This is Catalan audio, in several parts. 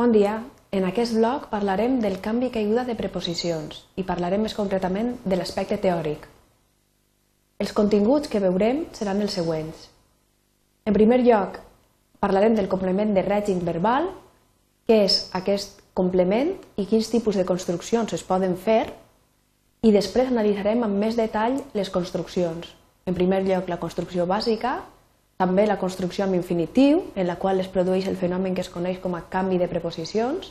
Bon dia. En aquest blog parlarem del canvi i caiguda de preposicions i parlarem més concretament de l'aspecte teòric. Els continguts que veurem seran els següents. En primer lloc, parlarem del complement de règim verbal, què és aquest complement i quins tipus de construccions es poden fer, i després analitzarem amb més detall les construccions. En primer lloc, la construcció bàsica, també la construcció amb infinitiu, en la qual es produeix el fenomen que es coneix com a canvi de preposicions,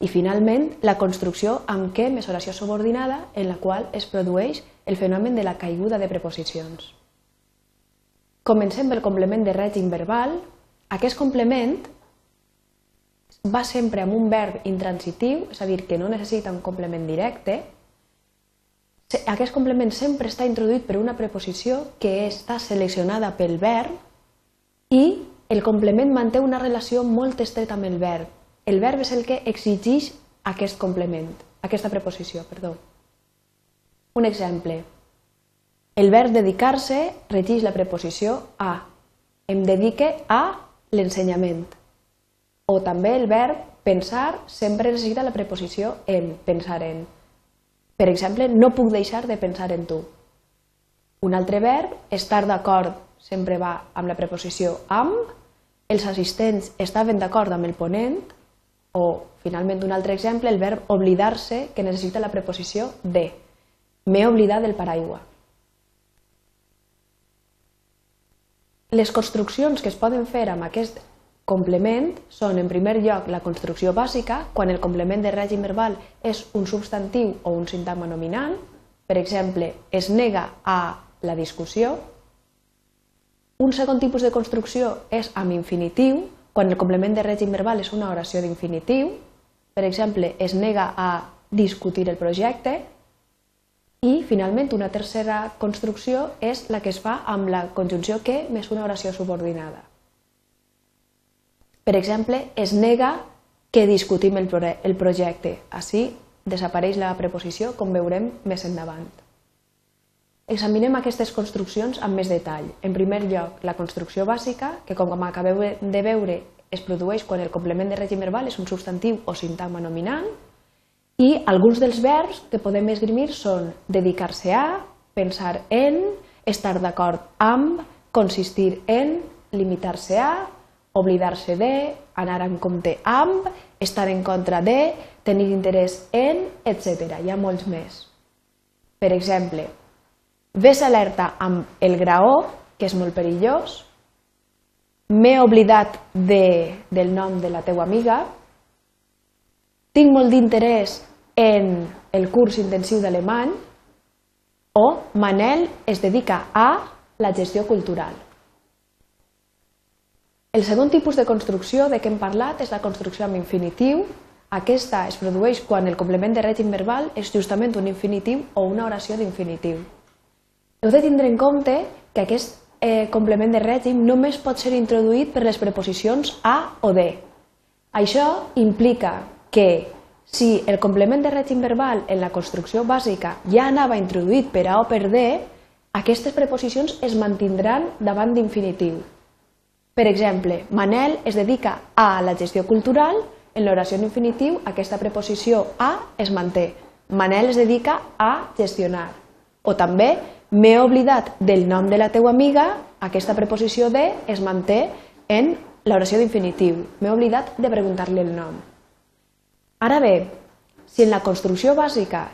i finalment la construcció amb què més oració subordinada, en la qual es produeix el fenomen de la caiguda de preposicions. Comencem pel complement de règim verbal. Aquest complement va sempre amb un verb intransitiu, és a dir, que no necessita un complement directe. Aquest complement sempre està introduït per una preposició que està seleccionada pel verb i el complement manté una relació molt estreta amb el verb. El verb és el que exigeix aquest complement, aquesta preposició, perdó. Un exemple. El verb dedicar-se regeix la preposició a. Em dedique a l'ensenyament. O també el verb pensar sempre necessita la preposició en, pensar en. Per exemple, no puc deixar de pensar en tu. Un altre verb, estar d'acord sempre va amb la preposició amb, els assistents estaven d'acord amb el ponent, o, finalment, un altre exemple, el verb oblidar-se, que necessita la preposició de. M'he oblidat del paraigua. Les construccions que es poden fer amb aquest complement són, en primer lloc, la construcció bàsica, quan el complement de règim verbal és un substantiu o un sintagma nominal. Per exemple, es nega a la discussió, un segon tipus de construcció és amb infinitiu, quan el complement de règim verbal és una oració d'infinitiu, per exemple, es nega a discutir el projecte, i, finalment, una tercera construcció és la que es fa amb la conjunció que més una oració subordinada. Per exemple, es nega que discutim el, projecte. Així desapareix la preposició, com veurem més endavant. Examinem aquestes construccions amb més detall. En primer lloc, la construcció bàsica, que com acabeu de veure es produeix quan el complement de règim verbal és un substantiu o sintagma nominal, i alguns dels verbs que podem esgrimir són dedicar-se a, pensar en, estar d'acord amb, consistir en, limitar-se a, oblidar-se de, anar en compte amb, estar en contra de, tenir interès en, etc. Hi ha molts més. Per exemple, Ves alerta amb el graó, que és molt perillós. M'he oblidat de, del nom de la teua amiga. Tinc molt d'interès en el curs intensiu d'alemany. O Manel es dedica a la gestió cultural. El segon tipus de construcció de què hem parlat és la construcció amb infinitiu. Aquesta es produeix quan el complement de règim verbal és justament un infinitiu o una oració d'infinitiu. Heu de tindre en compte que aquest eh, complement de règim només pot ser introduït per les preposicions a o de. Això implica que si el complement de règim verbal en la construcció bàsica ja anava introduït per a o per de, aquestes preposicions es mantindran davant d'infinitiu. Per exemple, Manel es dedica a la gestió cultural, en l'oració en infinitiu aquesta preposició a es manté. Manel es dedica a gestionar. O també M'he oblidat del nom de la teua amiga, aquesta preposició de es manté en l'oració d'infinitiu. M'he oblidat de preguntar-li el nom. Ara bé, si en la construcció bàsica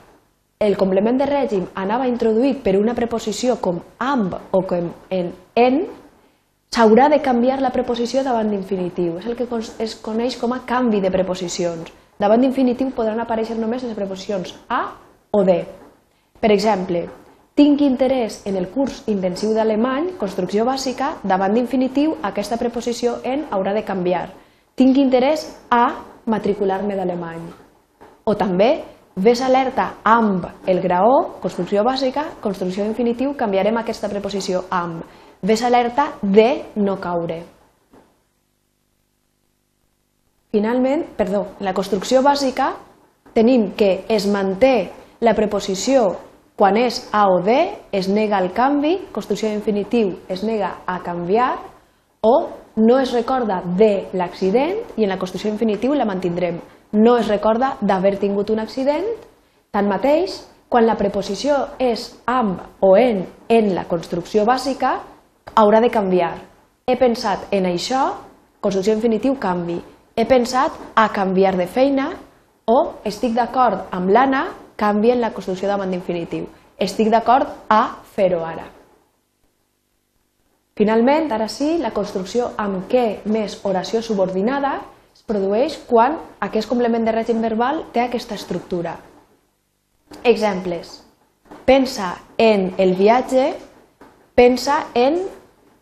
el complement de règim anava introduït per una preposició com amb o com en en, s'haurà de canviar la preposició davant d'infinitiu. És el que es coneix com a canvi de preposicions. Davant d'infinitiu podran aparèixer només les preposicions a o de. Per exemple, tinc interès en el curs intensiu d'alemany, construcció bàsica, davant d'infinitiu, aquesta preposició en haurà de canviar. Tinc interès a matricular-me d'alemany. O també, ves alerta amb el graó, construcció bàsica, construcció d'infinitiu, canviarem aquesta preposició amb. Ves alerta de no caure. Finalment, perdó, en la construcció bàsica tenim que es manté la preposició quan és A o D, es nega el canvi, construcció d'infinitiu es nega a canviar, o no es recorda de l'accident i en la construcció infinitiu la mantindrem. No es recorda d'haver tingut un accident, tanmateix, quan la preposició és amb o en en la construcció bàsica, haurà de canviar. He pensat en això, construcció infinitiu canvi. He pensat a canviar de feina o estic d'acord amb l'Anna, canvi en la construcció davant d'infinitiu. Estic d'acord a fer-ho ara. Finalment, ara sí, la construcció amb què més oració subordinada es produeix quan aquest complement de règim verbal té aquesta estructura. Exemples. Pensa en el viatge, pensa en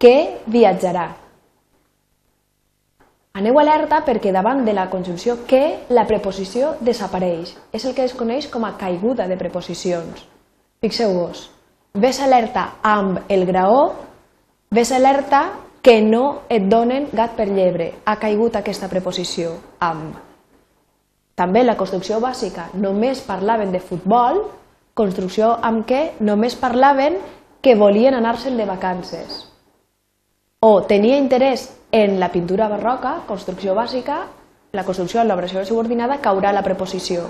què viatjarà. Aneu alerta perquè davant de la conjunció que la preposició desapareix. És el que es coneix com a caiguda de preposicions. Fixeu-vos, ves alerta amb el graó Ves alerta que no et donen gat per llebre. Ha caigut aquesta preposició, amb. També la construcció bàsica només parlaven de futbol, construcció amb què només parlaven que volien anar-se'n de vacances. O tenia interès en la pintura barroca, construcció bàsica, la construcció en l'obració subordinada caurà la preposició.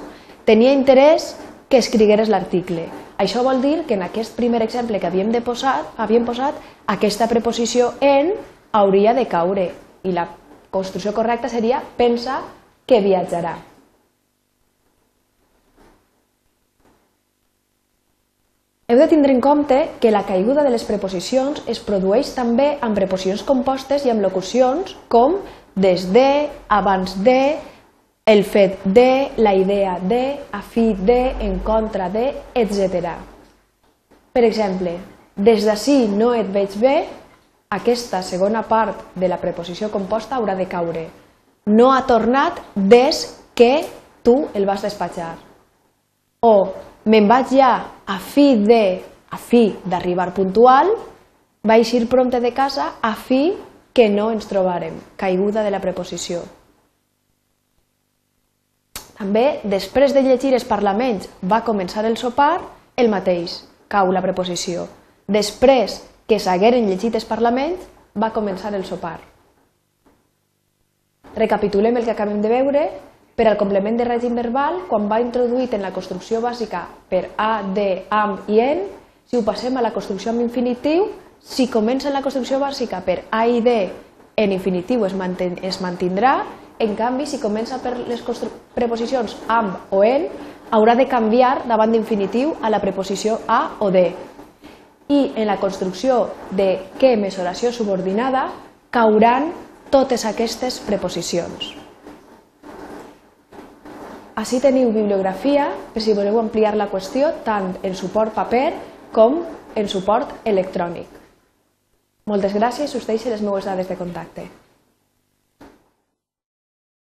Tenia interès que escrigueres l'article. Això vol dir que en aquest primer exemple que havíem, de posar, havíem posat, aquesta preposició en hauria de caure i la construcció correcta seria pensa que viatjarà. Heu de tindre en compte que la caiguda de les preposicions es produeix també amb preposicions compostes i amb locucions com des de, abans de, el fet de, la idea de, a fi de, en contra de, etc. Per exemple, des d'ací no et veig bé, aquesta segona part de la preposició composta haurà de caure. No ha tornat des que tu el vas despatxar. O me'n vaig ja a fi de, a fi d'arribar puntual, vaig ir prompte de casa a fi que no ens trobarem. Caiguda de la preposició. També, després de llegir els parlaments, va començar el sopar, el mateix, cau la preposició. Després que s'hagueren llegit els parlaments, va començar el sopar. Recapitulem el que acabem de veure. Per al complement de règim verbal, quan va introduït en la construcció bàsica per a, de, amb i en, si ho passem a la construcció amb infinitiu, si comença en la construcció bàsica per a i de, en infinitiu es, es mantindrà en canvi, si comença per les preposicions amb o en, haurà de canviar davant d'infinitiu a la preposició a o de. I en la construcció de que més oració subordinada cauran totes aquestes preposicions. Així teniu bibliografia per si voleu ampliar la qüestió tant en suport paper com en suport electrònic. Moltes gràcies, us deixo les meves dades de contacte.